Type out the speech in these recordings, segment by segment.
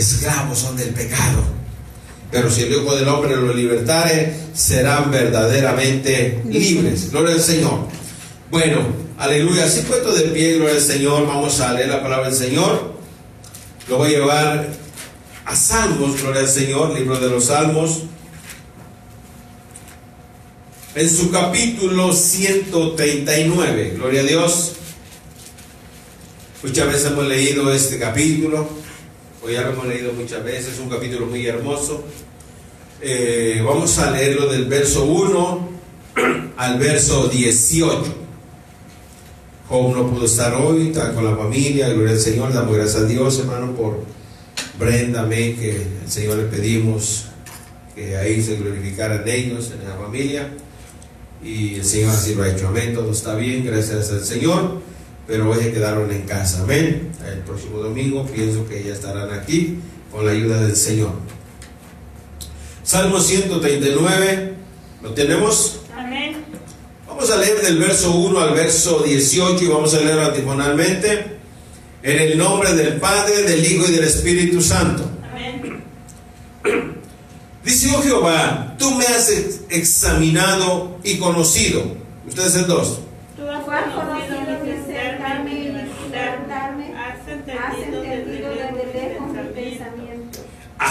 esclavos son del pecado. Pero si el Hijo del Hombre los libertare, serán verdaderamente libres. Gloria al Señor. Bueno, aleluya. Así puesto de pie, gloria al Señor. Vamos a leer la palabra del Señor. Lo voy a llevar a Salmos, gloria al Señor, libro de los Salmos. En su capítulo 139, gloria a Dios. Muchas veces hemos leído este capítulo, o ya lo hemos leído muchas veces, es un capítulo muy hermoso. Eh, vamos a leerlo del verso 1 al verso 18. Job no pudo estar hoy, está con la familia, gloria al Señor, damos gracias a Dios, hermano, por Brenda, May, que el Señor le pedimos que ahí se glorificaran ellos, en la familia, y el Señor así lo ha hecho, amén, todo está bien, gracias al Señor, pero hoy se quedaron en casa, amén. El próximo domingo pienso que ya estarán aquí con la ayuda del Señor. Salmo 139, ¿lo tenemos? Amén. Vamos a leer del verso 1 al verso 18 y vamos a leerlo antifonalmente. En el nombre del Padre, del Hijo y del Espíritu Santo. Amén. Dice, oh Jehová, tú me has ex- examinado y conocido. Ustedes el dos. Tú has conocido conocido mi mi sentarme y mi sentarme. levantarme. Has Has entendido desde entendido lejos desde mi lejos mi pensamiento. pensamiento.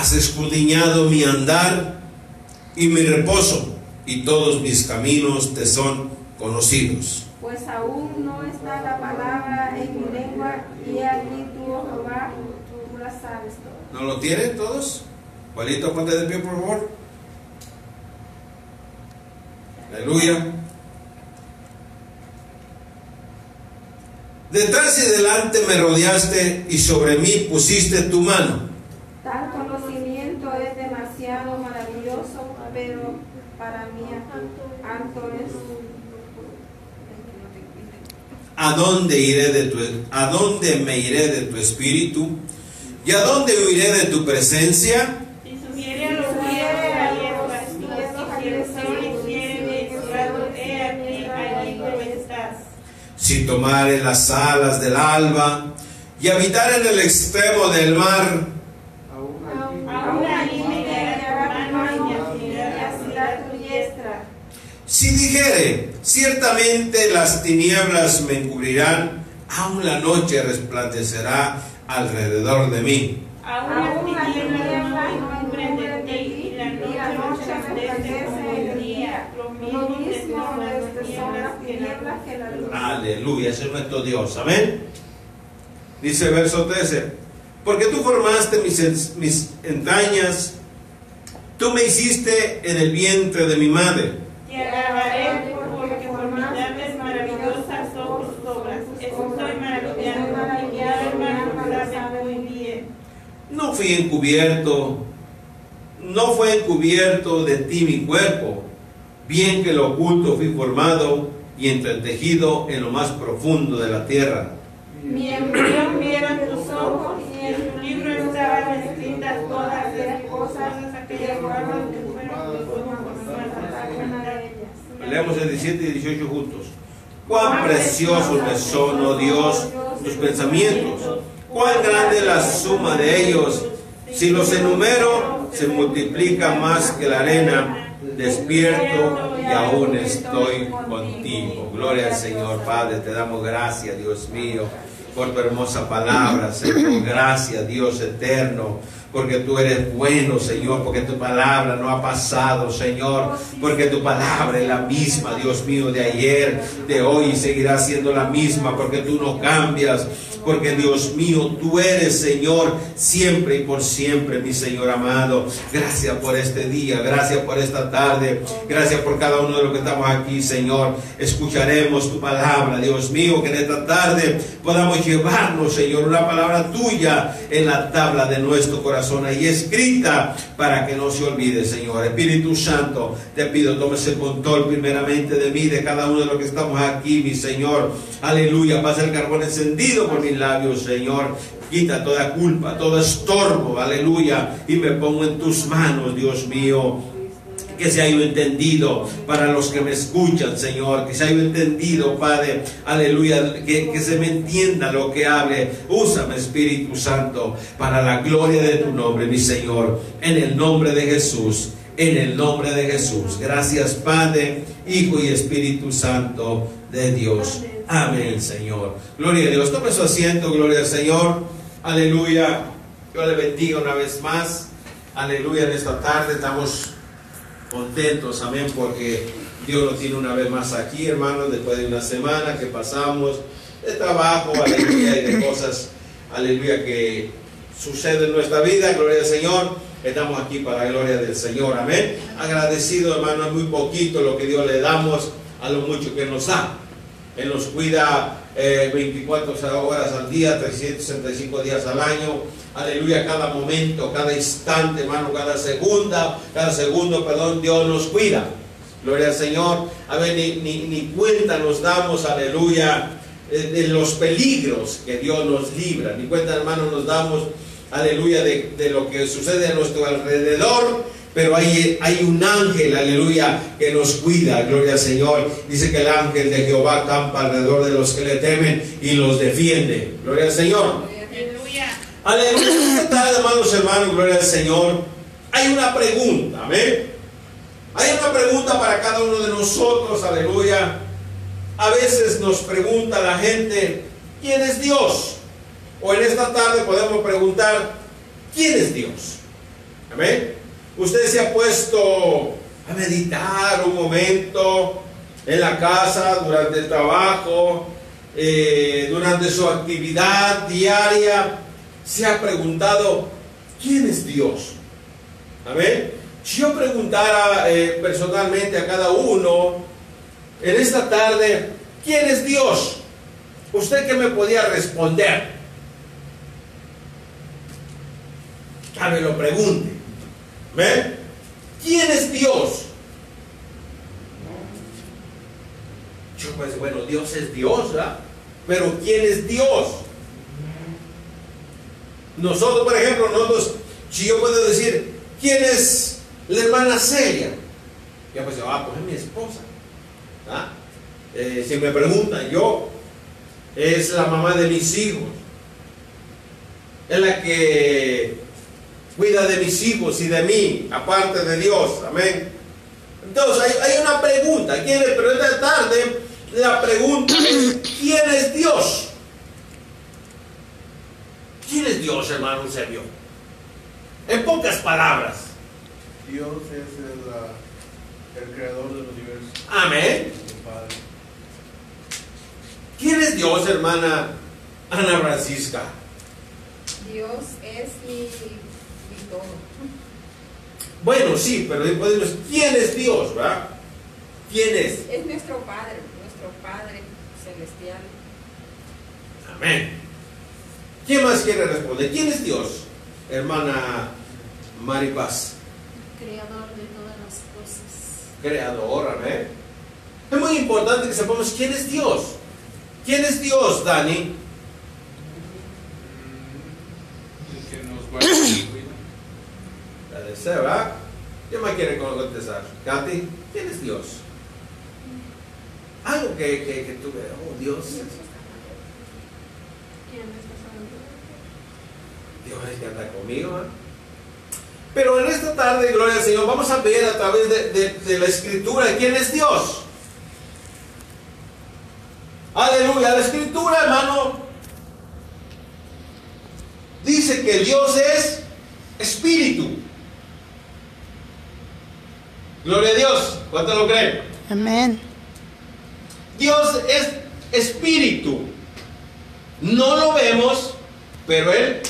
Has escudriñado mi andar y mi reposo, y todos mis caminos te son conocidos. Pues aún no está la palabra en mi lengua, y aquí tú, oh Jehová, tú la sabes todo. ¿No lo tienen todos? Juanito, ponte de pie, por favor. Aleluya. Detrás y delante me rodeaste y sobre mí pusiste tu mano. Tal conocimiento es demasiado maravilloso, pero para mí alto es. ¿A dónde iré de tu a dónde me iré de tu espíritu? ¿Y a dónde huiré de tu presencia? Si tomare las alas del alba y habitar en el extremo del mar. Si dijere, ciertamente las tinieblas me encubrirán, aun la noche resplandecerá alrededor de mí. Aún Aún las las tinieblas encubren de ti, la noche noche resplandece como el día. Lo mismo mismo que son las es- son las tinieblas que la tinieblas que la luz. Aleluya, ese es nuestro Dios. Amén. Dice verso 13, porque tú formaste mis entrañas, tú me hiciste en el vientre de mi madre. Te alabaré porque formidables, maravillosas son tus obras. Estoy maravillado y mi alma lo sabe muy bien. No fui encubierto, no fue encubierto de ti mi cuerpo, bien que lo oculto fui formado y entretejido en lo más profundo de la tierra. Mi embrión vieron tus ojos y en tu libro estaban escritas todas las cosas aquellas cosas que fueron tus ojos Leemos el 17 y 18 juntos. Cuán preciosos me son, oh Dios, tus pensamientos. Cuán grande la suma de ellos. Si los enumero, se multiplica más que la arena. Despierto y aún estoy contigo. Gloria al Señor, Padre. Te damos gracias, Dios mío, por tu hermosa palabra. Gracias, Dios eterno porque tú eres bueno, Señor, porque tu palabra no ha pasado, Señor, porque tu palabra es la misma, Dios mío, de ayer, de hoy, y seguirá siendo la misma, porque tú no cambias, porque Dios mío, tú eres, Señor, siempre y por siempre, mi Señor amado. Gracias por este día, gracias por esta tarde, gracias por cada uno de los que estamos aquí, Señor. Escucharemos tu palabra, Dios mío, que en esta tarde podamos llevarnos, Señor, una palabra tuya en la tabla de nuestro corazón ahí escrita para que no se olvide, Señor. Espíritu Santo, te pido, tomes el control primeramente de mí, de cada uno de los que estamos aquí, mi Señor. Aleluya, pasa el carbón encendido por mis labios, Señor. Quita toda culpa, todo estorbo, aleluya. Y me pongo en tus manos, Dios mío. que se haya entendido para los que me escuchan, Señor, que se haya entendido, Padre, aleluya, que, que se me entienda lo que hable. Úsame, Espíritu Santo, para la gloria de tu nombre, mi Señor, en el nombre de Jesús, en el nombre de Jesús. Gracias, Padre, Hijo y Espíritu Santo de Dios. Amén, Señor. Gloria a Dios. Tome su asiento, gloria al Señor. Aleluya. Yo le bendiga una vez más. Aleluya. En esta tarde estamos contentos, amén, porque Dios nos tiene una vez más aquí, hermanos, después de una semana que pasamos de trabajo, aleluya, y de cosas, aleluya, que suceden en nuestra vida, gloria al Señor. Estamos aquí para la gloria del Señor, amén. Agradecido, hermano, es muy poquito lo que Dios le damos a lo mucho que nos da. Él nos cuida eh, 24 horas al día, 365 días al año. Aleluya, cada momento, cada instante, hermano, cada segunda, cada segundo, perdón, Dios nos cuida. Gloria al Señor. A ver, ni, ni, ni cuenta nos damos, aleluya, eh, de los peligros que Dios nos libra. Ni cuenta, hermano, nos damos, aleluya, de, de lo que sucede a nuestro alrededor pero hay, hay un ángel, aleluya, que nos cuida, gloria al Señor. Dice que el ángel de Jehová campa alrededor de los que le temen y los defiende. Gloria al Señor. Aleluya. Aleluya. Esta tarde, hermanos, hermanos, gloria al Señor. Hay una pregunta, amén. Hay una pregunta para cada uno de nosotros, aleluya. A veces nos pregunta la gente, ¿quién es Dios? O en esta tarde podemos preguntar, ¿quién es Dios? Amén. Usted se ha puesto a meditar un momento en la casa, durante el trabajo, eh, durante su actividad diaria. Se ha preguntado, ¿quién es Dios? Amén. Si yo preguntara eh, personalmente a cada uno en esta tarde, ¿quién es Dios? ¿Usted qué me podía responder? Ya me lo pregunte. ¿Ven? ¿Quién es Dios? Yo pues, bueno, Dios es Dios, ¿verdad? Pero ¿quién es Dios? Nosotros, por ejemplo, nosotros, si yo puedo decir, ¿quién es la hermana Celia? Ya pues, ah, pues es mi esposa. ¿Ah? Eh, si me preguntan, yo, es la mamá de mis hijos. Es la que cuida de mis hijos y de mí, aparte de Dios. Amén. Entonces hay, hay una pregunta. ¿Quién es? Pero esta tarde la pregunta es, ¿quién es Dios? ¿Quién es Dios, hermano Eusebio? En pocas palabras. Dios es el, ah, el creador del universo, Amén. ¿Quién es Dios, hermana Ana Francisca? Dios es mi, mi todo. Bueno, sí, pero después decimos, ¿quién es Dios, verdad? ¿Quién es? Es nuestro Padre, nuestro Padre celestial. Amén. ¿Quién más quiere responder? ¿Quién es Dios? Hermana Maripaz. creador de todas las cosas. Creador, amén. Es muy importante que sepamos quién es Dios. ¿Quién es Dios, Dani? El que nos guarda ser, ¿verdad? ¿Quién más quiere contestar? Katy, ¿quién es Dios? Algo que, que, que tú veas, oh Dios. Dios es que anda conmigo. ¿eh? Pero en esta tarde, gloria al Señor, vamos a ver a través de, de- de la escritura quién es Dios. Aleluya, la escritura, hermano, dice que Dios es espíritu. Gloria a Dios, ¿cuánto lo creen? Amén. Dios es espíritu. No lo vemos, pero Él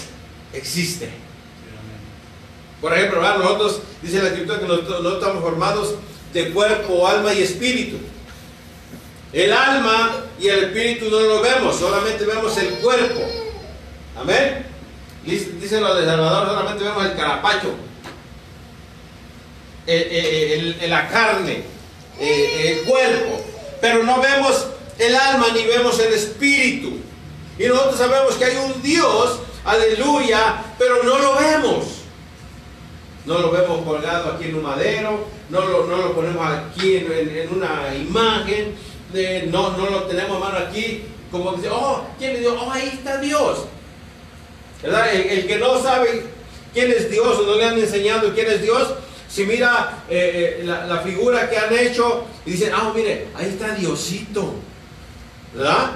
existe. Por ejemplo, ¿verdad? nosotros, dice la escritura que nosotros no estamos formados de cuerpo, alma y espíritu. El alma y el espíritu no lo vemos, solamente vemos el cuerpo. Amén. Dice dice lo de Salvador, solamente vemos el carapacho, el- el- el- la carne, eh, el cuerpo. Pero no vemos el alma ni vemos el espíritu. Y nosotros sabemos que hay un Dios, aleluya, pero no lo vemos. no lo vemos colgado aquí en un madero, no lo, no lo ponemos aquí en, una imagen, no, no lo tenemos hermano aquí, como dice, oh, ¿quién le dio? Oh, ahí está Dios. ¿Verdad? El, el que no sabe quién es Dios o no le han enseñado quién es Dios, si mira eh, eh, la, la figura que han hecho y dicen, ah, mire, ahí está Diosito. ¿Verdad?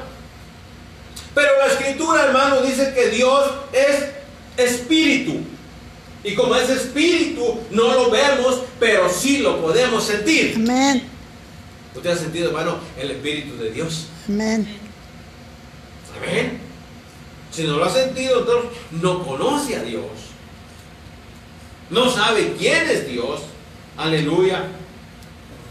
Pero la escritura, hermano, dice que Dios es espíritu. Y como es espíritu, no lo vemos, pero sí lo podemos sentir. Amén. ¿Usted ha sentido, hermano, el espíritu de Dios? Amén. Amén. Si no lo ha sentido, entonces no conoce a Dios. No sabe quién es Dios. Aleluya.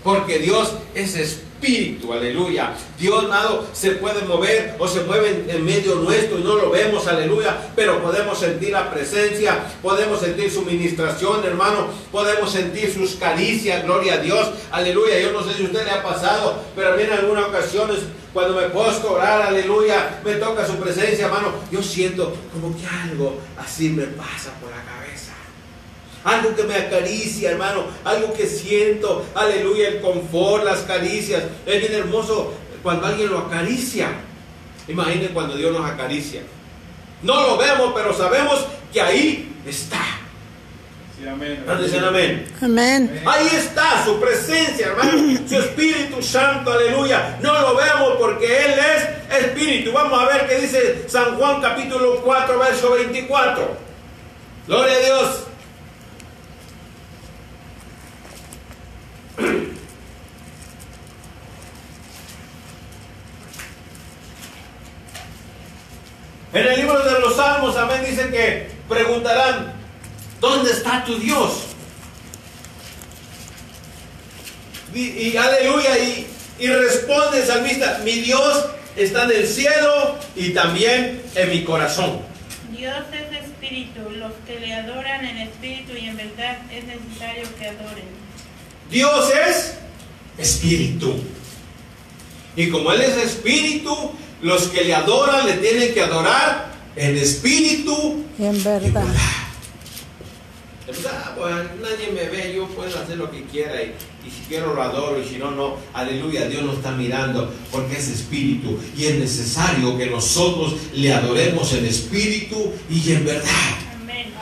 Porque Dios es espíritu. Aleluya. Dios, nada se puede mover o se mueve en, medio nuestro y no lo vemos. Aleluya. Pero podemos sentir la presencia. Podemos sentir su ministración, hermano. Podemos sentir sus caricias. Gloria a Dios. Aleluya. Yo no sé si a usted le ha pasado, pero a mí en algunas ocasiones cuando me posto a orar, aleluya, me toca su presencia, hermano. Yo siento como que algo así me pasa por cabeza. Algo que me acaricia, hermano. Algo que siento, aleluya, el confort, las caricias. Es bien hermoso cuando alguien lo acaricia. Imaginen cuando Dios nos acaricia. No lo vemos, pero sabemos que ahí está. Sí, amén. ¿Cuántos dicen amén? Amén. Ahí está su presencia, hermano. Su Espíritu Santo, aleluya. No lo vemos porque Él es Espíritu. Vamos a ver qué dice San Juan capítulo 4, verso 24. Gloria a Dios. En el libro de los Salmos, amén, dice que preguntarán, ¿dónde está tu Dios? Y, y aleluya, y, y responde el salmista, mi Dios está en el cielo y también en mi corazón. Dios es espíritu, los que le adoran en espíritu y en verdad es necesario que adoren. Dios es espíritu. Y como Él es espíritu, los que le adoran le tienen que adorar en espíritu Y en y verdad. Ah, pues, nadie me ve, yo puedo hacer lo que quiera y, y si quiero lo adoro y si no, no. Aleluya, Dios nos está mirando porque es espíritu y es necesario que nosotros le adoremos en espíritu y en verdad. Amén.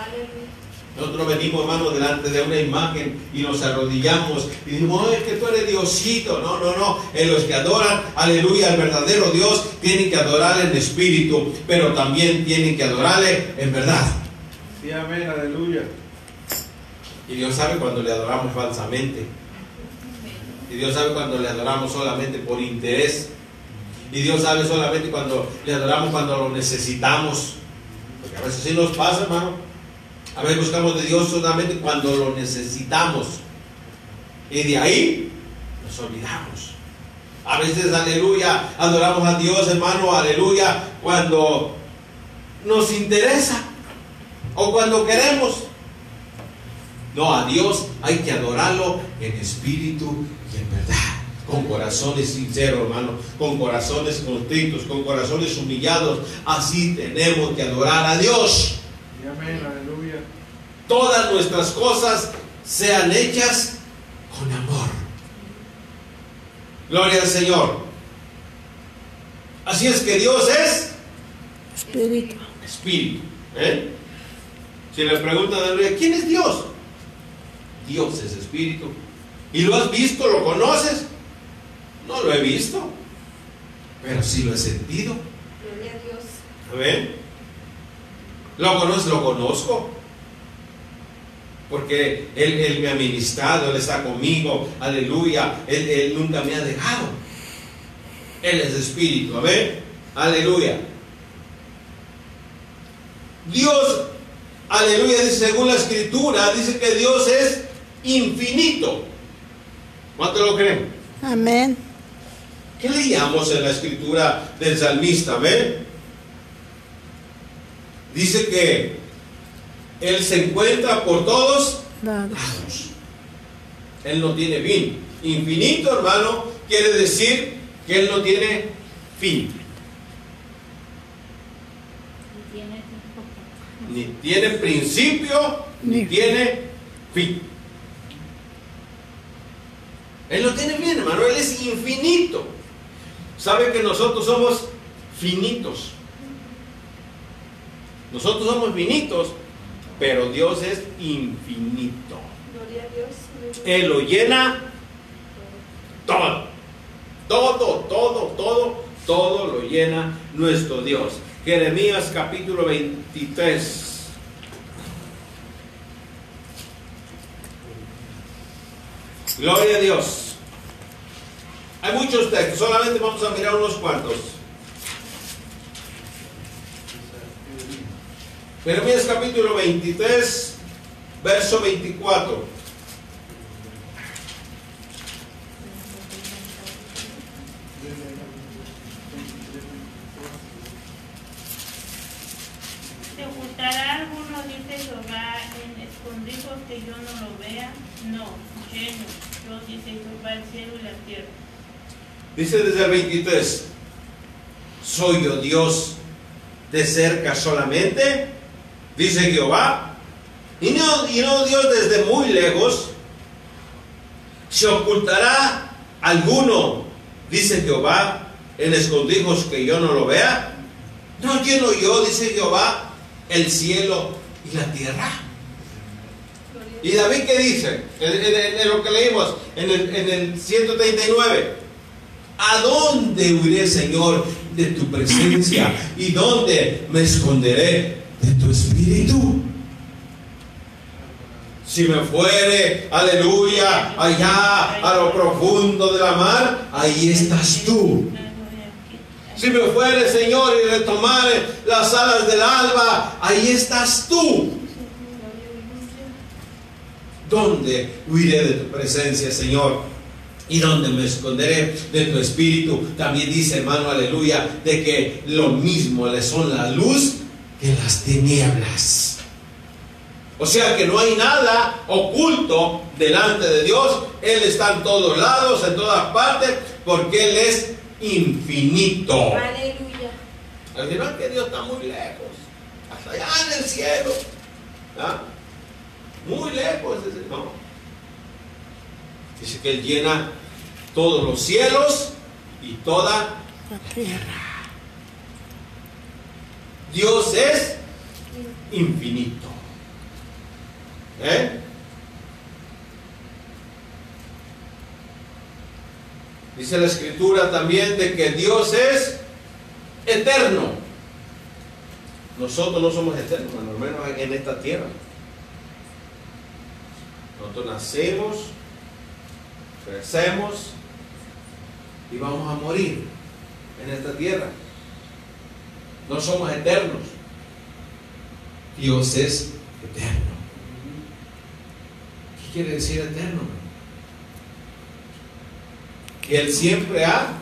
Nosotros venimos, hermano, delante de una imagen y nos arrodillamos y decimos, "Oh, es que tú eres Diosito. No, no, no. En los que adoran, aleluya, al verdadero Dios, tienen que adorarle en espíritu, pero también tienen que adorarle en verdad. Sí, amén, aleluya. Y Dios sabe cuando le adoramos falsamente. Y Dios sabe cuando le adoramos solamente por interés. Y Dios sabe solamente cuando le adoramos cuando lo necesitamos. Porque a veces sí nos pasa, hermano. A veces buscamos de Dios solamente cuando lo necesitamos. Y de ahí nos olvidamos. A veces, aleluya, adoramos a Dios, hermano, aleluya, cuando nos interesa o cuando queremos. No, a Dios hay que adorarlo en espíritu y en verdad. Con corazones sinceros, hermano. Con corazones contritos, con corazones humillados. Así tenemos que adorar a Dios. Amén. Todas nuestras cosas sean hechas con amor. Gloria al Señor. Así es que Dios es Espíritu. espíritu. ¿eh? Si le preguntan a Dios, ¿quién es Dios? Dios es espíritu. ¿Y lo has visto? ¿Lo conoces? No lo he visto, pero sí lo he sentido. Gloria a Dios. Amén. ¿Lo conozco? Lo conozco. Porque él, él me ha ministrado, Él está conmigo. Aleluya. Él, él nunca me ha dejado. Él es espíritu. Amén. Aleluya. Dios, aleluya, dice según la escritura, dice que Dios es infinito. ¿Cuánto lo creen? Amén. ¿Qué leíamos en la escritura del salmista? ¿Ven? Dice que Él se encuentra por todos Lados. Él no tiene fin. Infinito, hermano, quiere decir que Él no tiene fin. Y tiene tiempo. Ni tiene principio, ni Ni- tiene Fin. Él lo tiene bien, hermano. Él es infinito. Sabe que nosotros somos finitos. Nosotros somos finitos, pero Dios es infinito. Gloria a Dios. Él lo llena todo. Todo, todo, todo, todo lo llena nuestro Dios. Jeremías capítulo 23. Gloria a Dios. Hay muchos textos, solamente vamos a mirar unos cuantos. Jeremías capítulo 23, verso 24. ¿Se ocultará alguno, dice Jehová, en escondrijos que yo no lo vea? No, lleno, yo dice Jehová, el cielo y la tierra. Dice desde el 23, ¿soy yo Dios de cerca solamente? Dice Jehová. Y no, y no Dios desde muy lejos. ¿Se ocultará alguno, dice Jehová, en escondrijos que yo no lo vea? No lleno yo, dice Jehová, el cielo y la tierra. ¿Y David qué dice? En lo que leímos, en el, en el 139. ¿A dónde huiré, Señor, de tu presencia? ¿Y dónde me esconderé de tu espíritu? Si me fuere, aleluya, allá a lo profundo de la mar, ahí estás tú. Si me fuere, Señor, y retomare las alas del alba, ahí estás tú. ¿Dónde huiré de tu presencia, Señor? ¿Y dónde me esconderé de tu espíritu? También dice, hermano, aleluya, de que lo mismo le son la luz que las tinieblas. O sea que no hay nada oculto delante de Dios. Él está en todos lados, en todas partes, porque Él es infinito. Aleluya. Al final que Dios está muy lejos, hasta allá en el cielo. ¿ah? Muy lejos, dice, no. Dice que Él llena todos los cielos y toda La tierra. Dios es infinito. ¿Eh? Dice la escritura también de que Dios es eterno. Nosotros no somos eternos, al menos en esta tierra. Nosotros nacemos, crecemos y vamos a morir en esta tierra. No somos eternos. Dios es eterno. ¿Qué quiere decir eterno? Que Él siempre ha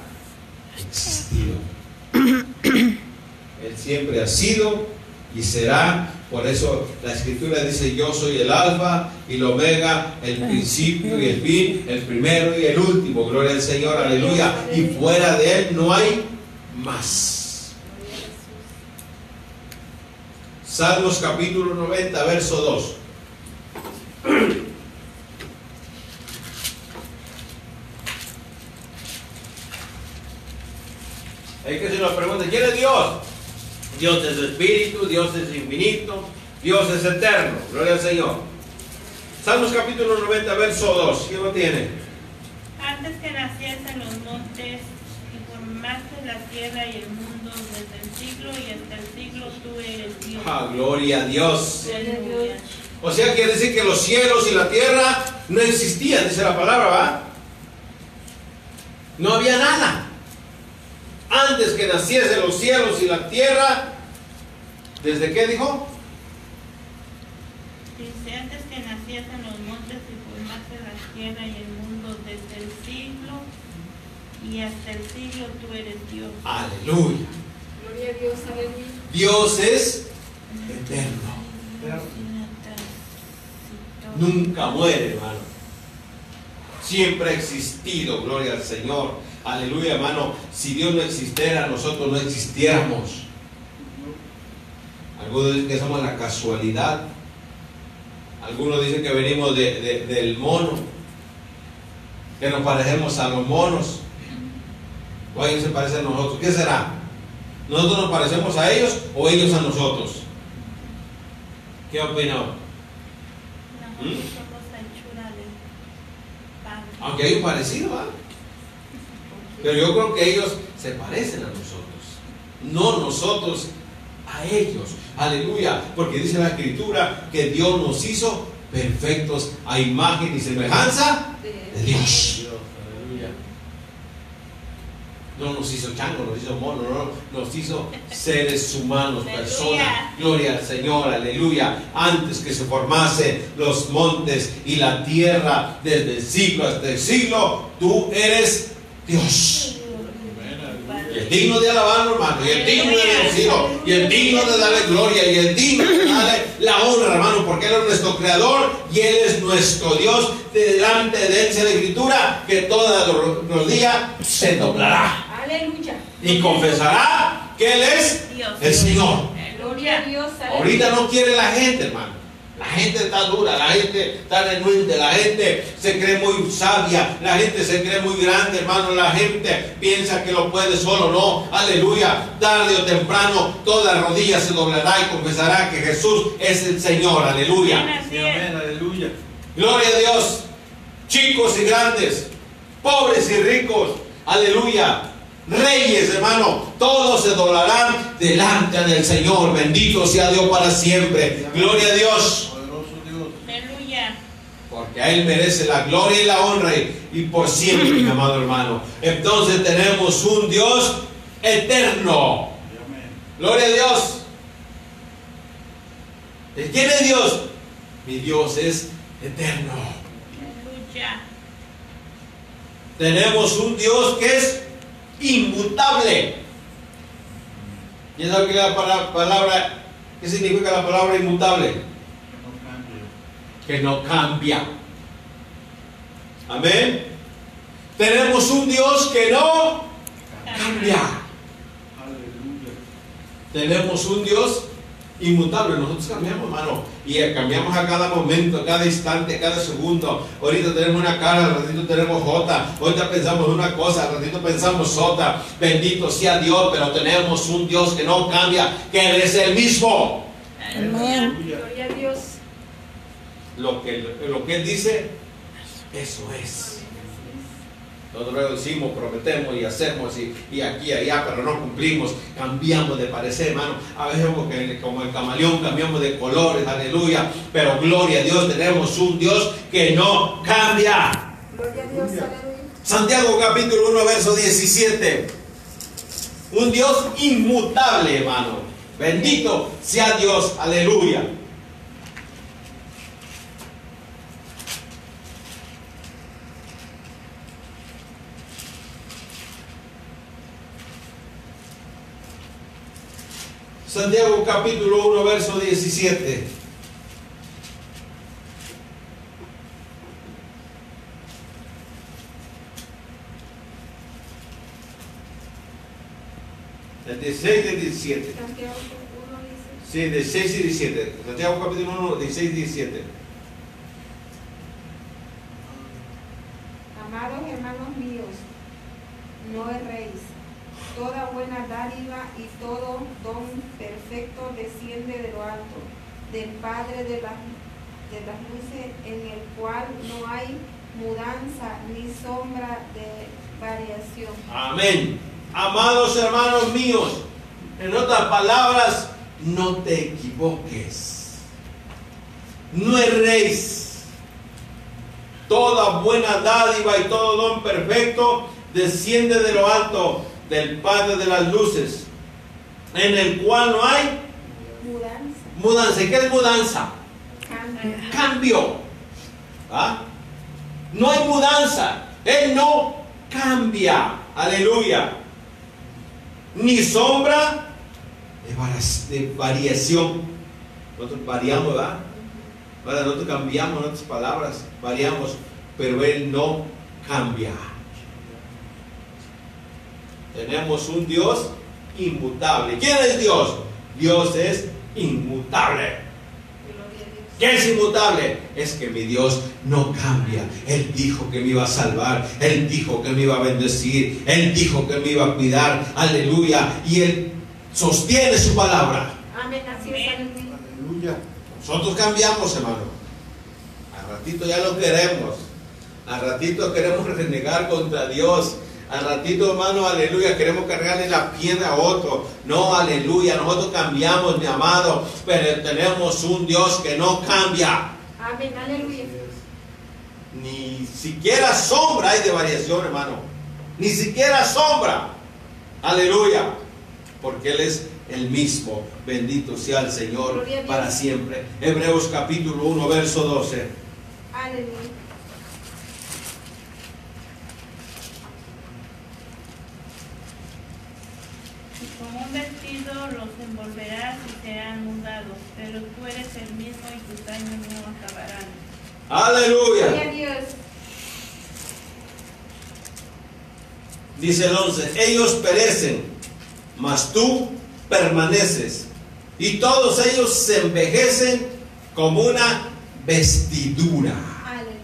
existido. Él siempre ha sido y será. Por eso la escritura dice, yo soy el alfa y el omega, el principio y el fin, el primero y el último. Gloria al Señor, aleluya. Y fuera de Él no hay más. Salmos capítulo 90, verso 2. Hay que hacer una pregunta, ¿quién es Dios? Dios es espíritu, Dios es infinito, Dios es eterno. Gloria al Señor. Salmos capítulo 90, verso 2. ¿Quién lo tiene? Antes que naciesen los montes formaste la tierra y el mundo desde el siglo y hasta el siglo tú eres Dios. Ah, gloria a Dios. Aleluya. O sea, quiere decir que los cielos y la tierra no existían, dice la palabra, ¿va? No había nada. Antes que naciesen los cielos y la tierra, ¿desde qué dijo? Dice, antes que naciesen los montes y formaste la tierra y el mundo desde el siglo y hasta el siglo tú eres Dios. Aleluya. Gloria a Dios, aleluya. Dios es eterno. Nunca muere, hermano. Siempre ha existido, gloria al Señor. Aleluya, hermano. Si Dios no existiera, nosotros no existiéramos. Algunos dicen que somos la casualidad. Algunos dicen que venimos de- de- del mono, que nos parecemos a los monos. O ellos se parecen a nosotros. ¿Qué será? ¿Nosotros nos parecemos a ellos o ellos a nosotros? ¿Qué? Nosotros ¿Mm? Aunque hay un parecido, ¿va? Pero yo creo que ellos se parecen a nosotros. No nosotros a ellos. Aleluya. Porque dice la escritura que Dios nos hizo perfectos a imagen y semejanza de Dios. No nos hizo chango, nos hizo mono, no, nos hizo seres humanos, personas. Gloria al Señor, aleluya. Antes que se formase los montes y la tierra, desde el siglo hasta el siglo, tú eres Dios. Y es digno de alabarlo, hermano, y es digno de bendecirlo, y es digno de darle gloria, y es digno de darle la honra, hermano, porque Él es nuestro creador y Él es nuestro Dios. Delante de Él se la escritura que los días se doblará Aleluya. y confesará que Él es Dios. el Señor. Gloria a Aleluya. Dios. aleluya. Ahorita no quiere la gente, hermano. La gente está dura, la gente está renuente, la gente se cree muy sabia, la gente se cree muy grande, hermano. La gente piensa que lo puede solo, no. Aleluya. Tarde o temprano, toda rodilla se doblará y confesará que Jesús es el Señor. Aleluya. Amén, aleluya. Gloria a Dios. Chicos y grandes, pobres y ricos. Aleluya. Reyes, hermano, todos se doblarán delante del Señor. Bendito sea Dios para siempre. Gloria a Dios. Poderoso Dios. Aleluya. Porque a Él merece la gloria y la honra y, por siempre, mi amado hermano. Entonces tenemos un Dios eterno. Gloria a Dios. ¿De quién es Dios? Mi Dios es eterno. Aleluya. Tenemos un Dios que es inmutable. ¿Y sabe qué es la palabra? ¿Qué significa la palabra inmutable? No cambie. Que no cambia. Amén. Tenemos un Dios que no cambia. Aleluya. Tenemos un Dios inmutable. Nosotros cambiamos, hermano. Y eh, cambiamos a cada momento, a cada instante, a cada segundo. Ahorita tenemos una cara, al ratito tenemos otra. Ahorita pensamos una cosa, al ratito pensamos otra. Bendito sea Dios, pero tenemos un Dios que no cambia, que Él es el mismo. Amén. Gloria a Dios. Lo que, lo que Él dice, eso es. Nosotros decimos, prometemos y hacemos y, y aquí y allá, pero no cumplimos, cambiamos de parecer, hermano. A veces como, que- como el camaleón cambiamos de colores, aleluya. Pero gloria a Dios, tenemos un Dios que no cambia. Gloria a Dios, aleluya. Santiago capítulo 1, verso 17. Un Dios inmutable, hermano. Bendito sea Dios, aleluya. Santiago capítulo 1, verso 17. El 16 y el 17. Santiago 1 dice. Sí, 16 y 17. Santiago capítulo 1, 16 y 17. Amados hermanos míos, no erréis. Toda buena dádiva y todo don perfecto desciende de lo alto, del Padre de las, de las luces, en el cual no hay mudanza ni sombra de variación. Amén. Amados hermanos míos, en otras palabras, no te equivoques. No erréis. Toda buena dádiva y todo don perfecto desciende de lo alto del Padre de las luces, en el cual no hay Mudanza, mudanza. ¿Y ¿Qué es mudanza? cambio. cambio. ¿Ah? No hay mudanza. Él no cambia. Aleluya. Ni sombra de, variación. Nosotros variamos. ¿Verdad? Nosotros cambiamos nuestras palabras, variamos, pero Él no cambia. Tenemos un Dios inmutable. ¿Quién es Dios? Dios es inmutable. ¿Qué es inmutable? Es que mi Dios no cambia. Él dijo que me iba a salvar. Él dijo que me iba a bendecir. Él dijo que me iba a cuidar. Aleluya. Y Él sostiene su palabra. Amén, así es. Aleluya. Nosotros cambiamos, hermano. Al ratito ya lo queremos. Al ratito queremos renegar contra Dios. Al ratito, hermano, aleluya, queremos cargarle la piedra a otro. No, aleluya, nosotros cambiamos, mi amado, pero tenemos un Dios que no cambia. Amén, aleluya. Ni siquiera sombra hay de variación, hermano. Ni siquiera sombra. Aleluya. Porque Él es el mismo. Bendito sea el Señor para siempre. Hebreos capítulo 1, verso 12. Aleluya. Y con un vestido los envolverás y serán mudados, pero tú eres el mismo y tus años no acabarán. Aleluya. Dice el 11, ellos perecen, mas tú permaneces. Y todos ellos se envejecen como una vestidura. Aleluya.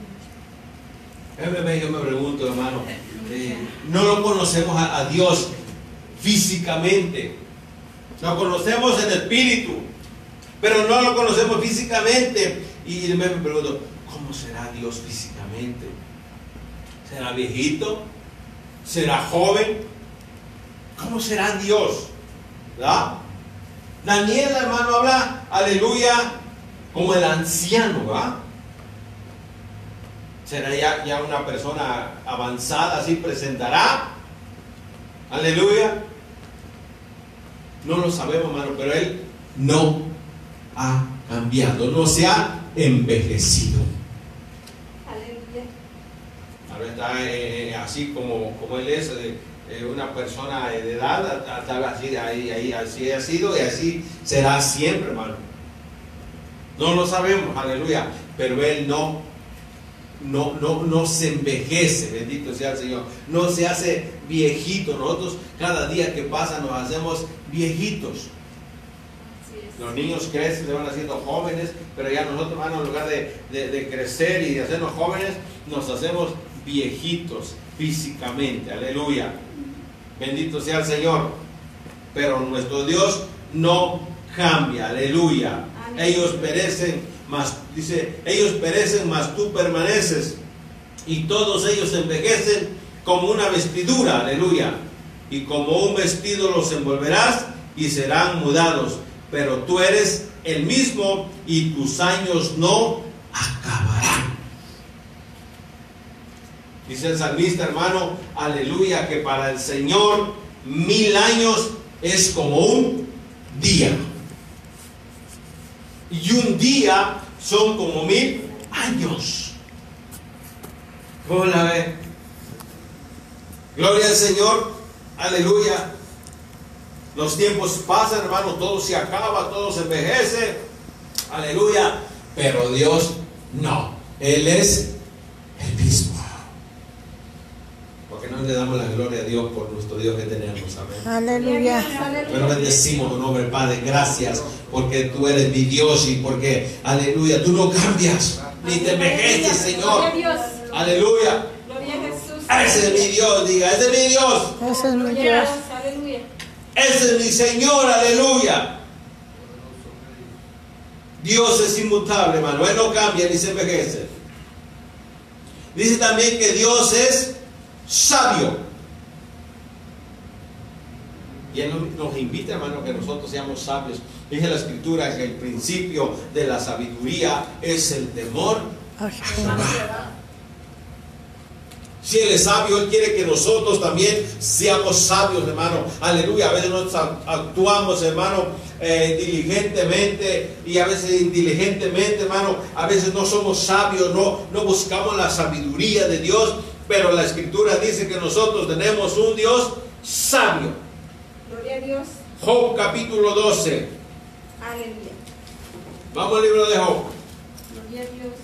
Yo me pregunto, hermano, eh, no lo conocemos a, a Dios físicamente. Lo conocemos en espíritu, pero no lo conocemos físicamente. Y me pregunto, ¿cómo será Dios físicamente? ¿Será viejito? ¿Será joven? ¿Cómo será Dios? ¿Verdad? Daniel, hermano, habla, aleluya, como el anciano, ¿verdad? será ya, ya una persona avanzada, así presentará. Aleluya. No lo sabemos, hermano, pero él no ha cambiado, no se ha envejecido. Está eh, así como, como él es, eh, eh, una persona de edad, hasta así, ahí, ahí, así ha sido y así será siempre, hermano. No lo sabemos, aleluya, pero él no, no, no, no se envejece, bendito sea el Señor, no se hace viejito. Nosotros cada día que pasa nos hacemos viejitos. Los niños crecen, se van haciendo jóvenes, pero ya nosotros, hermano, en lugar de, de- de crecer y de hacernos jóvenes, nos hacemos viejitos físicamente. Aleluya. Bendito sea el Señor. Pero nuestro Dios no cambia. Aleluya. Amén. Ellos perecen, mas dice, ellos perecen, mas tú permaneces. Y todos ellos envejecen como una vestidura. Aleluya. Y como un vestido los envolverás y serán mudados. Pero tú eres el mismo y tus años no acabarán. Dice el salmista, hermano, aleluya, que para el Señor mil años es como un día. Y un día son como mil años. ¿Cómo la ve? Gloria al Señor, aleluya. Los tiempos pasan, hermano, todo se acaba, todo se envejece. Aleluya. Pero Dios no. Él es el mismo. Porque no le damos la gloria a Dios por nuestro Dios que tenemos. Amén. Aleluya. Pero bendecimos tu nombre, Padre. Gracias porque tú eres mi Dios y porque, aleluya, tú no cambias ni te envejeces, Gloria a Señor. Dios. Aleluya. Gloria a Jesús. Ese es mi Dios, diga, ese es mi Dios. Ese es mi Dios. Dios. Aleluya. Ese es mi Señor, aleluya. Dios es inmutable, hermano. Él no cambia ni se envejece. Dice también que Dios es sabio. Y Él nos- invita, hermano, que nosotros seamos sabios. Dice la Escritura que el principio de la sabiduría es el temor Si Él es sabio, Él quiere que nosotros también seamos sabios, hermano. Aleluya. A veces nosotros ac- actuamos, hermano, eh, diligentemente y a veces indiligentemente, hermano. A veces no somos sabios, no, no buscamos la sabiduría de Dios. Pero la Escritura dice que nosotros tenemos un Dios sabio. Gloria a Dios. Job capítulo 12. Aleluya. Vamos al libro de Job. Gloria a Dios.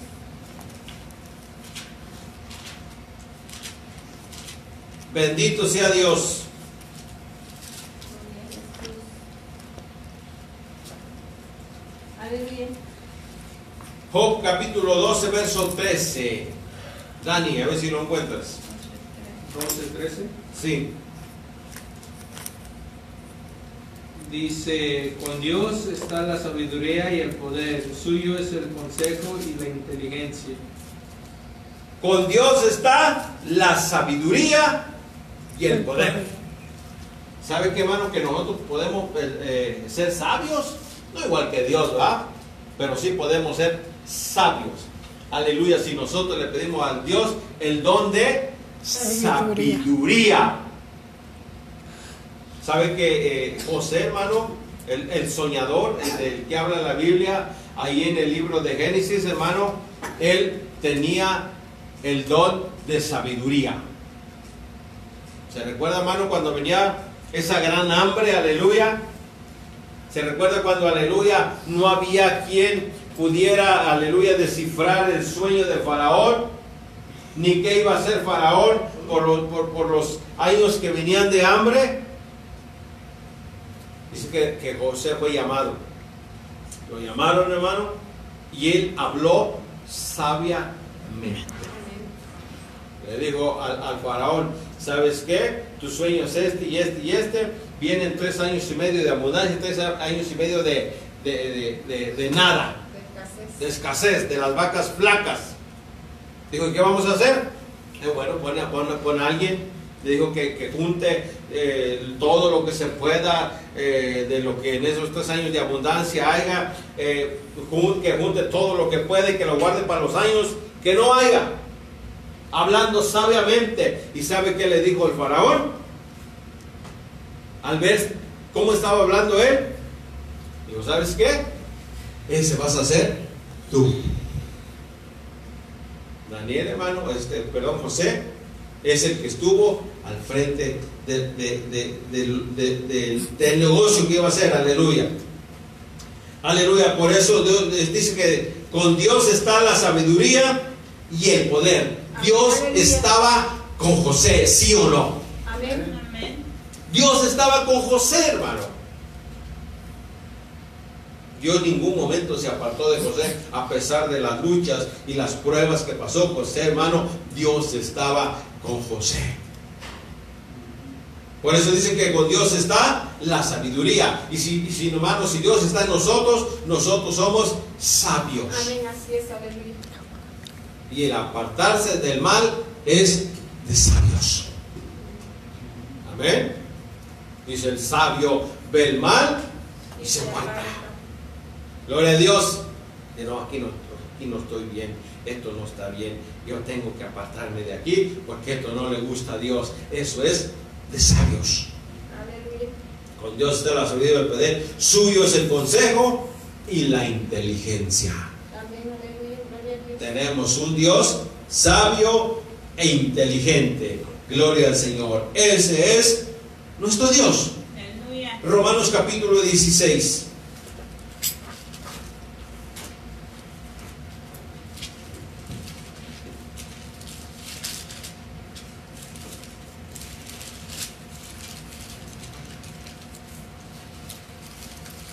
Bendito sea Dios. Gloria a Jesús. Aleluya. Job capítulo 12, verso 13. Dani, a ver si lo encuentras. 12, 13. Sí. Dice, con Dios está la sabiduría y el poder, suyo es el consejo y la inteligencia. Con Dios está la sabiduría y el poder. ¿Sabe qué, hermano? Que nosotros podemos eh, eh, ser sabios, no igual que Dios, ¿va? Pero sí podemos ser sabios. Aleluya, si nosotros le pedimos a Dios el don de Sabiduría. sabiduría. ¿Sabe que eh, José, hermano, el, el soñador, el del que habla la Biblia, ahí en el libro de Génesis, hermano, él tenía el don de sabiduría. ¿Se recuerda, hermano, cuando venía esa gran hambre, aleluya? ¿Se recuerda cuando, aleluya, no había quien pudiera, aleluya, descifrar el sueño de Faraón? Ni qué iba a hacer Faraón por los, por, por los años que venían de hambre. Dice que, que José fue llamado. Lo llamaron, hermano, y él habló sabiamente. Le dijo al, al faraón, ¿sabes qué? Tu sueño es este y este y este. Vienen tres años y medio de abundancia, tres años y medio de, de, de- nada, de escasez. de las vacas flacas. Dijo, ¿y qué vamos a hacer? Eh, bueno, pone, pone- a alguien, le dijo que, que junte eh, todo lo que se pueda eh, de lo que en esos tres años de abundancia haya, que junte todo lo que puede, que lo guarde para los años que no haya. Hablando sabiamente. ¿Y sabe qué le dijo el faraón? Al ver cómo estaba hablando él, dijo, ¿sabes qué? Ese vas a ser tú. Daniel, hermano, este, perdón, José, es el que estuvo al frente de- de- de- del- de- del- del negocio que iba a hacer, aleluya. Aleluya, por eso Dios dice que con Dios está la sabiduría y el poder. Dios Aleluya. estaba con José, sí o no. Amén. Dios estaba con José, hermano. Dios en ningún momento se apartó de José, a pesar de las luchas y las pruebas que pasó José, hermano. Dios estaba con José. Por eso dice que con Dios está la sabiduría. Y si, y si, hermano, si Dios está en nosotros, nosotros somos sabios. Amén, así es, aleluya. Y el apartarse del mal es de sabios. Amén. Dice el sabio ve el mal y se aparta. Gloria a Dios. Y no, aquí no, aquí no estoy bien. Esto no está bien. Yo tengo que apartarme de aquí porque esto no le gusta a Dios. Eso es de sabios. Aleluya. Con Dios está la sabiduría del poder. Suyo es el consejo y la inteligencia. Amén, aleluya. Tenemos un Dios sabio e inteligente. Gloria al Señor. Ese es nuestro Dios. Romanos capítulo 16.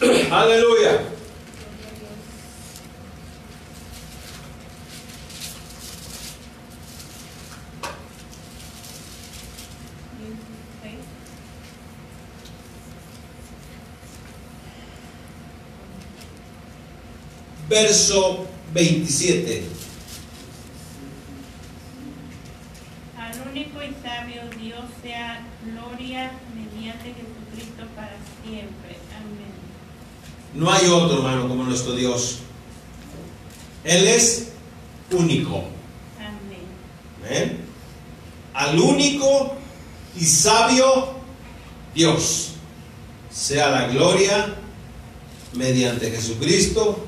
Aleluya. Verso 27. Al único y sabio Dios sea gloria mediante Jesucristo para siempre. Amén. No hay otro hermano como nuestro Dios. Él es único. Amén. Al único y sabio Dios. Sea la gloria mediante Jesucristo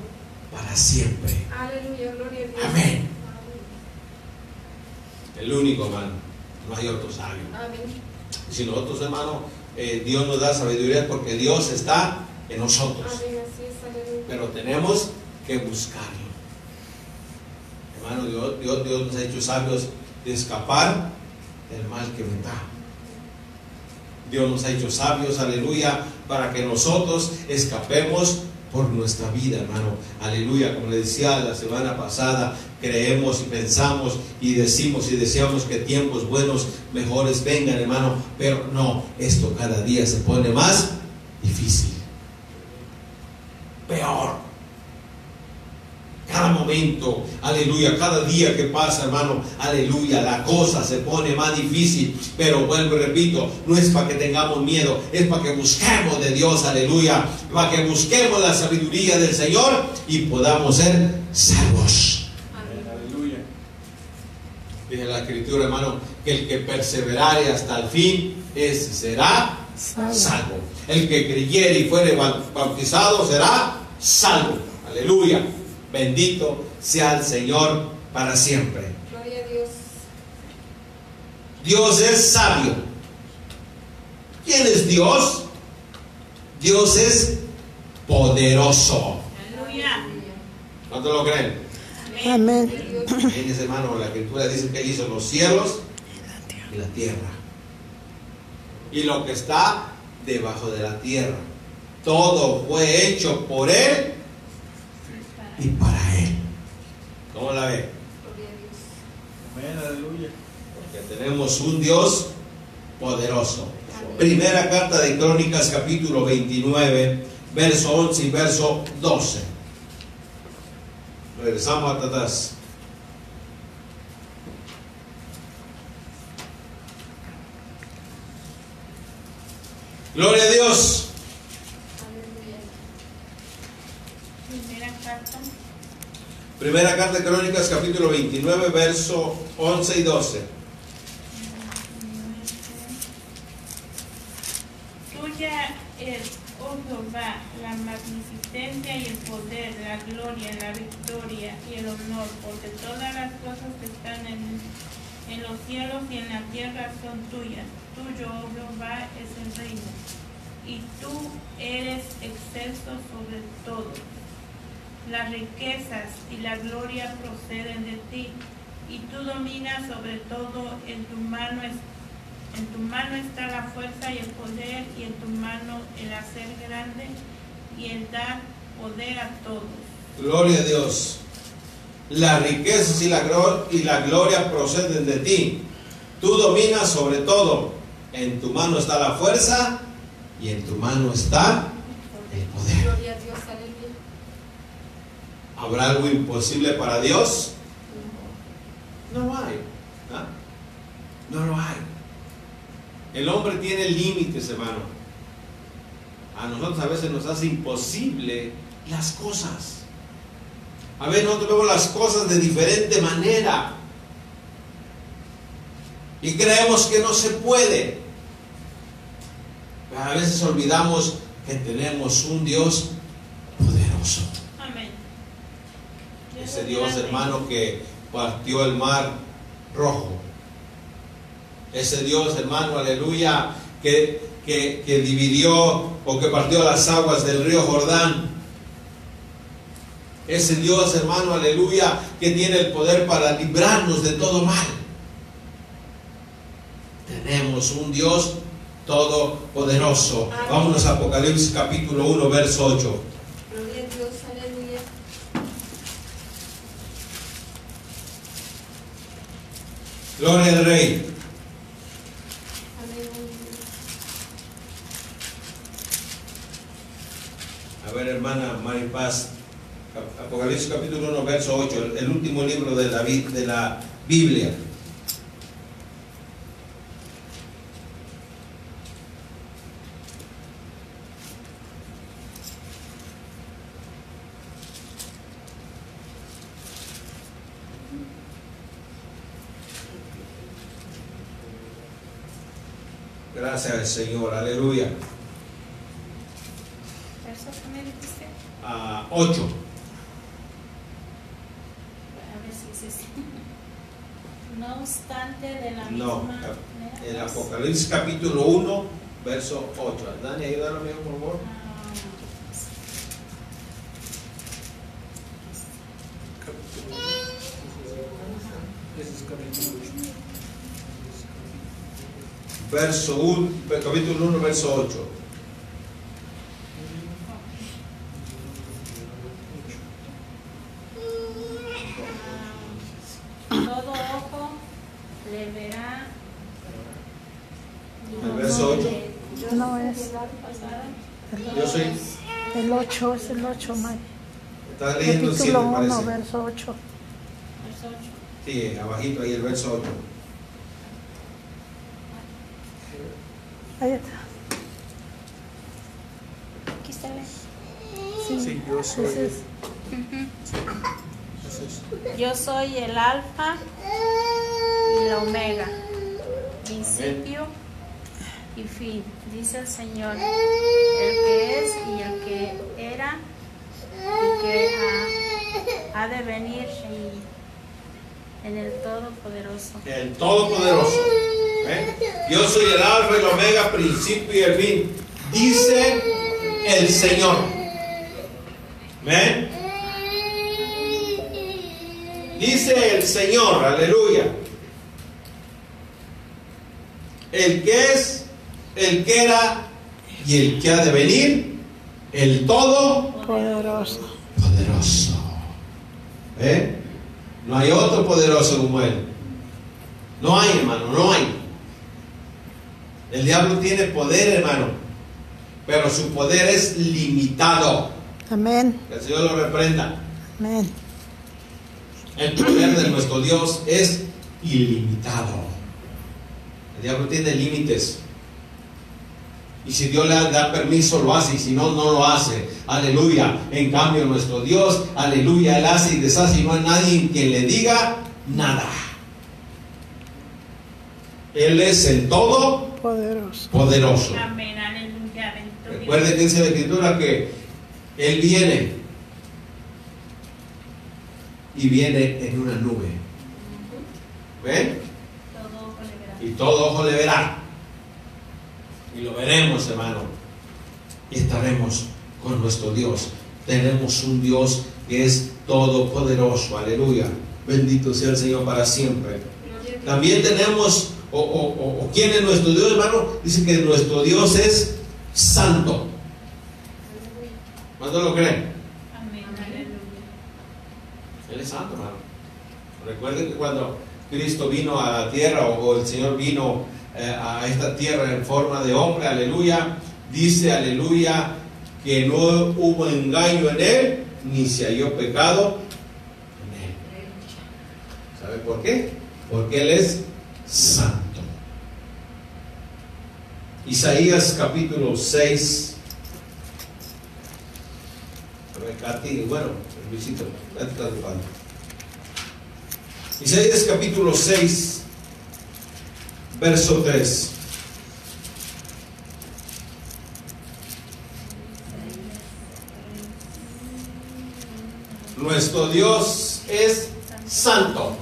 para siempre. Aleluya, gloria a Dios. Amén. El único hermano. No hay otro sabio. Amén. Si nosotros, hermano, eh, Dios nos da sabiduría porque Dios está en nosotros. Amén, así es, aleluya. Pero tenemos que buscarlo. Hermano, Dios, Dios, Dios nos ha hecho sabios de escapar del mal que vendrá. Dios nos ha hecho sabios, aleluya, para que nosotros escapemos por nuestra vida, hermano. Aleluya, como le decía la semana pasada, creemos y pensamos y decimos y deseamos que tiempos buenos, mejores vengan, hermano, pero no, esto cada día se pone más difícil. Peor. Cada momento, aleluya, cada día que pasa, hermano, aleluya, la cosa se pone más difícil. Pero vuelvo y repito, no es para que tengamos miedo, es para que busquemos de Dios, aleluya, para que busquemos la sabiduría del Señor y podamos ser salvos. Aleluya. Dice la escritura, hermano, que el que perseverare hasta el fin, ese será Salvo. salvo. El que creyere y fuere bautizado será salvo. Aleluya. Bendito sea el Señor para siempre. Gloria a Dios. Dios es sabio. ¿Quién es Dios? Dios es poderoso. Aleluya. ¿Cuánto lo creen? Amén. Dios. Fíjense, hermano, la escritura dice que Él hizo los cielos y la tierra. Y lo que está debajo de la tierra. Todo fue hecho por Él y para Él. ¿Cómo la ve? Gloria a Dios. Amén, aleluya. Porque tenemos un Dios poderoso. Primera carta de Crónicas, capítulo 29, verso 11 y verso 12. Regresamos hasta atrás. Gloria a Dios. Aleluya. Primera carta. De Crónicas, capítulo 29, verso 11 y 12. Tuya es, oh Jehová, la magnificencia y el poder, la gloria, la victoria y el honor, porque todas las cosas que están en, en los cielos y en la tierra son tuyas. Tuyo, oh Jehová, es el reino, y tú eres excelso sobre todo. Las riquezas y la gloria proceden de ti, y tú dominas sobre todo, en tu mano en tu mano está la fuerza y el poder, y en tu mano el hacer grande y el dar poder a todos. Gloria a Dios. Las riquezas y la, y la gloria proceden de ti. Tú dominas sobre todo. En tu mano está la fuerza y en tu mano está el poder. Gloria a Dios. Aleluya. ¿Habrá algo imposible para Dios? No hay. ¿ah? No lo hay. El hombre tiene límites, hermano. A nosotros a veces nos hace imposible las cosas. A veces nosotros vemos las cosas de diferente manera. Y creemos que no se puede. Pero a veces olvidamos que tenemos un Dios poderoso. Ese Dios, hermano, que partió el mar rojo. Ese Dios, hermano, aleluya, que, que, que dividió o que partió las aguas del río Jordán. Ese Dios, hermano, aleluya, que tiene el poder para librarnos de todo mal. Tenemos un Dios todopoderoso. Vámonos a Apocalipsis capítulo 1, verso 8. Gloria a Dios. Aleluya. Gloria al Rey. A ver, hermana Mari Paz, Cap- Apocalipsis capítulo 1, verso 8, el, el último libro de la, de la Biblia. Gracias, Señor, aleluya. ¿Verso que me dijiste? Ah, 8. A ver si es ese. No obstante, de la No, misma manera. el Apocalipsis capítulo 1, verso 8. Dani, ayúdame, amigo, por favor. Ah, verso 1, capítulo 1, verso 8. Todo ojo le verá. El verso no es. Yo soy. El 8 es el Mike. Está leyendo el 7, verso Verso 8. Sí, abajito ahí el verso 8. Ahí está. Aquí está bien. Sí, Sí, yo soy. es. Yo el alfa y la omega, principio y fin, dice el Señor, el que es y el que era y que ha, ha de venir y en el Todopoderoso. El Todopoderoso. ¿Eh? Yo soy el Alfa y el Omega, principio y el fin. Dice el Señor. Dice el Señor, aleluya. El que es, el que era y el que ha de venir, el Todopoderoso. Poderoso. ¿Eh? No hay otro poderoso como Él. No hay, hermano, no hay. El diablo tiene poder, hermano, pero su poder es limitado. Amén. Que el Señor lo reprenda. Amén. El poder de nuestro Dios es ilimitado. El diablo tiene límites. Y si Dios le da permiso, lo hace. Y si no, no lo hace. Aleluya. En cambio, nuestro Dios, aleluya, Él hace y deshace. Y no hay nadie que le diga nada. Él es el todo Poderoso. poderoso. Amén, aleluya, bendito Recuerde que dice la Escritura que Él viene y viene en una nube. ¿Ven? Todo ojo le verá. Y todo ojo le verá. Y lo veremos, hermano. Y estaremos con nuestro Dios. Tenemos un Dios que es todopoderoso. Aleluya. Bendito sea el Señor para siempre. También tenemos, o, o- o- quién es nuestro Dios, hermano. Dice que nuestro Dios es santo. ¿Cuántos lo creen? Amén, aleluya. Él es santo, hermano. Recuerden que cuando Cristo vino a la tierra o, o el Señor vino eh, a esta tierra en forma de hombre, aleluya, dice, aleluya, que no hubo engaño en él, ni se halló pecado en él. ¿Sabe por qué? Porque él es santo. Isaías capítulo 6. A ver, Katy, bueno, Luisito. Isaías capítulo 6, verso 3. Nuestro Dios es santo.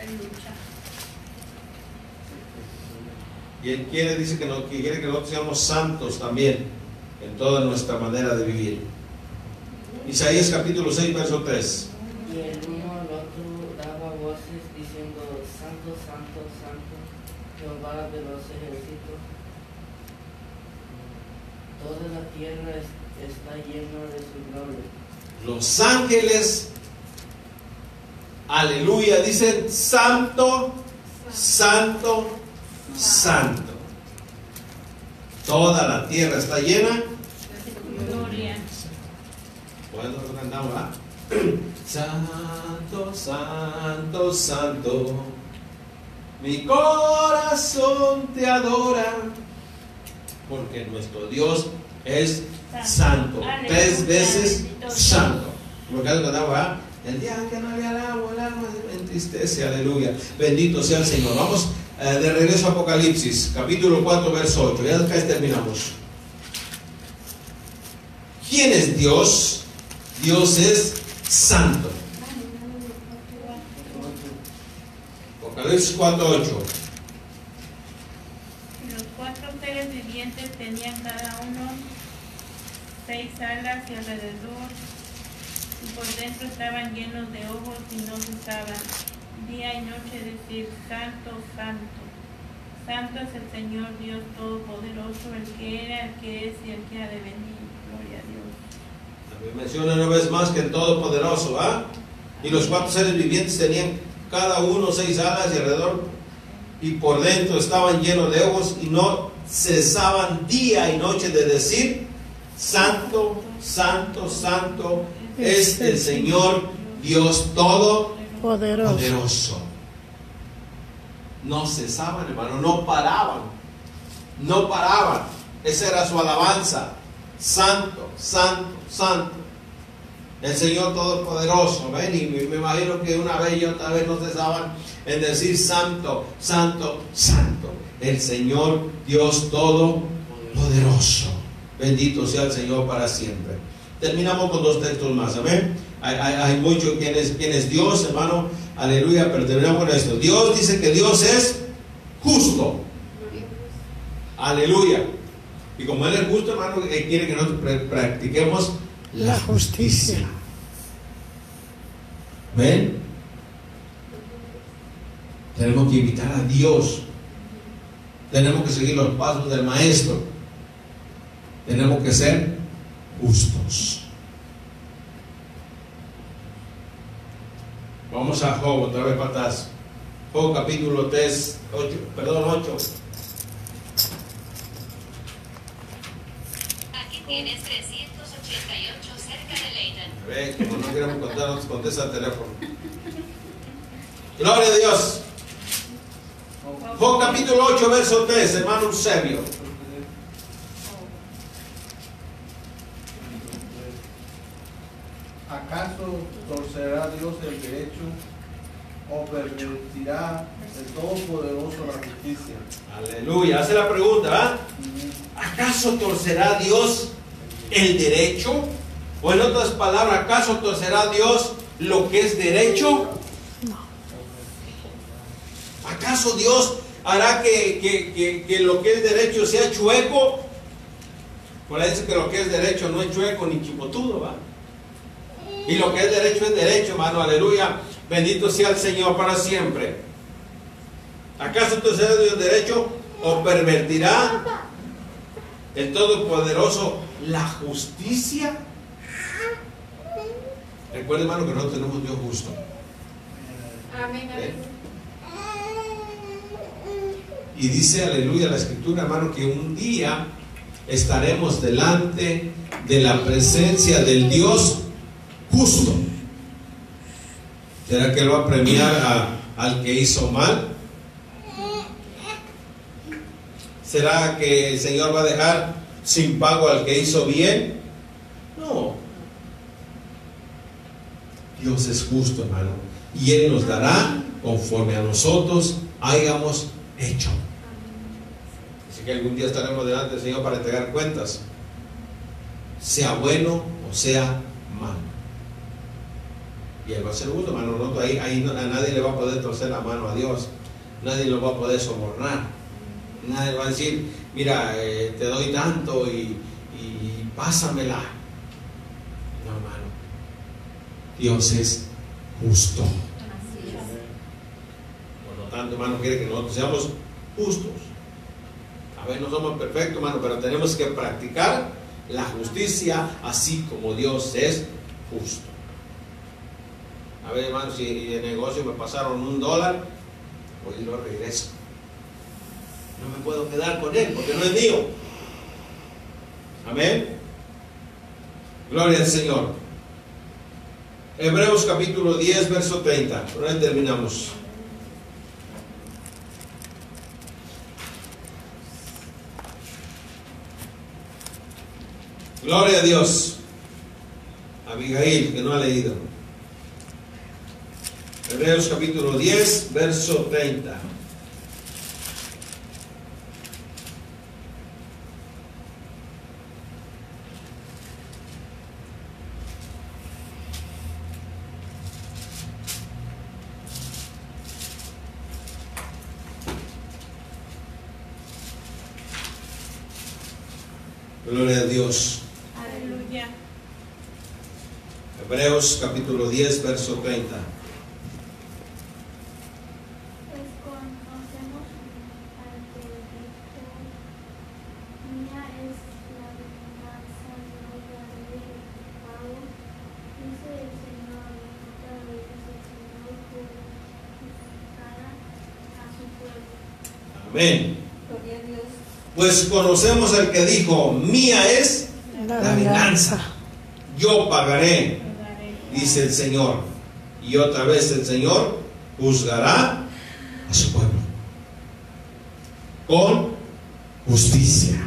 Aleluya. Y Él quiere, dice que, no, que quiere que nosotros seamos santos también en toda nuestra manera de vivir. Isaías capítulo 6, verso 3. Y el uno al otro daba voces diciendo, Santo, Santo, Santo, Jehová de los ejércitos. Toda la tierra es- está llena de su gloria. Los ángeles, aleluya, dicen santo, santo, santo. Toda la tierra está llena. Gloria. Bueno, cantamos, ¿verdad? Santo, santo, santo. Mi corazón te adora. Porque nuestro Dios es santo. Tres veces santo. Porque algo cantamos, ¿verdad? El día que no había el agua, el alma se entristece. Aleluya. Bendito sea el Señor. Vamos eh, de regreso a Apocalipsis, capítulo 4, verso 8. Ya casi terminamos. ¿Quién es Dios? Dios es santo. Apocalipsis 4, 8. Y Los cuatro seres vivientes tenían cada uno seis alas y alrededor, y por dentro estaban llenos de ojos y no cesaban día y noche decir, Santo, Santo. Santo es el Señor Dios Todopoderoso, el que era, el que es y el que ha de venir. Gloria a Dios. También menciona una vez más que el Todopoderoso, ¿ah? Y los cuatro seres vivientes tenían cada uno seis alas y alrededor, y por dentro estaban llenos de ojos y no cesaban día y noche de decir, Santo, Santo, Santo es el Señor Dios Poderoso. No cesaban, hermano, no paraban, no paraban. Esa era su alabanza. Santo, Santo, Santo. El Señor Todopoderoso, ven, y me imagino que una vez y otra vez no cesaban en decir Santo, Santo, Santo. El Señor Dios Todopoderoso. Bendito sea el Señor para siempre. Terminamos con dos textos más, amén. Hay, hay, hay mucho es, Dios, hermano. Aleluya, pero terminamos con esto. Dios dice que Dios es justo. Aleluya. Y como Él es justo, hermano, Él quiere que nosotros pra- practiquemos La justicia. ¿Ven? Tenemos que imitar a Dios. Tenemos que seguir los pasos del Maestro. Tenemos que ser justos. Vamos a Job, otra vez para atrás. Job capítulo 3, 8, perdón, 8. Aquí tienes 388 cerca de Leyden. Ve, como no queremos contar, nos contesta el teléfono. Gloria a Dios. Job capítulo 8, verso 3, hermano Eusebio. ¿Acaso Dios el derecho o permitirá el Todopoderoso la justicia? Aleluya. Hace la pregunta, ¿ah? ¿acaso torcerá Dios el derecho? O en otras palabras, ¿acaso torcerá Dios lo que es derecho? ¿Acaso Dios hará que, lo que es derecho sea chueco? Por dice que lo que es derecho no es chueco ni chipotudo, ¿va? Y lo que es derecho es derecho, hermano, aleluya. Bendito sea el Señor para siempre. ¿Acaso torcerá Dios el derecho o pervertirá el Todopoderoso la justicia? Recuerda, hermano, que nosotros tenemos Dios justo. Amén, ¿Eh? amén. Y dice, aleluya, la escritura, hermano, que un día estaremos delante de la presencia del Dios justo. ¿Será que Él va a premiar al que hizo mal? ¿Será que el Señor va a dejar sin pago al que hizo bien? No. Dios es justo, hermano. Y Él nos dará conforme a nosotros hayamos hecho. Así que algún día estaremos delante del Señor para entregar cuentas, sea bueno o sea malo. Y Él va a ser justo, hermano. Nosotros ahí, ahí no- a nadie le va a poder torcer la mano a Dios, nadie lo va a poder sobornar, nadie va a decir, mira, eh, te doy tanto y, y pásamela. No, hermano. Dios es justo. Así es. Por lo tanto, hermano, quiere que nosotros seamos justos. A ver, no somos perfectos, hermano, pero tenemos que practicar la justicia así como Dios es justo. A ver, hermano, si de negocio me pasaron un dólar, hoy lo regreso. No me puedo quedar con él porque no es mío. Amén. Gloria al Señor. Hebreos capítulo 10, verso 30. Por ahí terminamos. Gloria a Dios. Abigail, que no ha leído. Hebreos capítulo 10, verso 30. Gloria a Dios. Aleluya. Hebreos capítulo 10, verso 30. Pues conocemos al que dijo, mía es la venganza, yo daré el pago, dice el Señor, otra vez el Señor juró, Amén. Pues conocemos al que dijo, mía es La la venganza. Yo pagaré, dice el Señor. Y otra vez el Señor juzgará a su pueblo con justicia.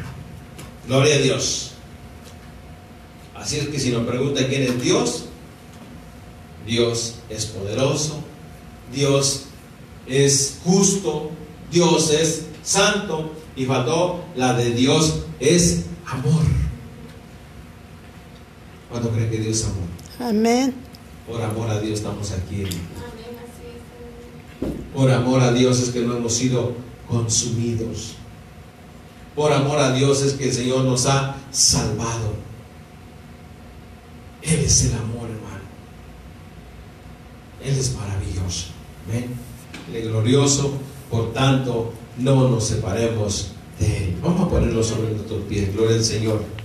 Gloria a Dios. Así es que si nos preguntan quién es Dios, Dios es poderoso, Dios es justo, Dios es santo y faltó la de Dios es amor. ¿Cuándo creen que Dios es amor? Amén. Por amor a Dios estamos aquí. Por amor a Dios es que no hemos sido consumidos. Por amor a Dios es que el Señor nos ha salvado. Él es el amor, hermano. Él es maravilloso. Amén. Él es glorioso. Por tanto, no nos separemos de Él. Vamos a ponerlo sobre nuestros pies. Gloria al Señor.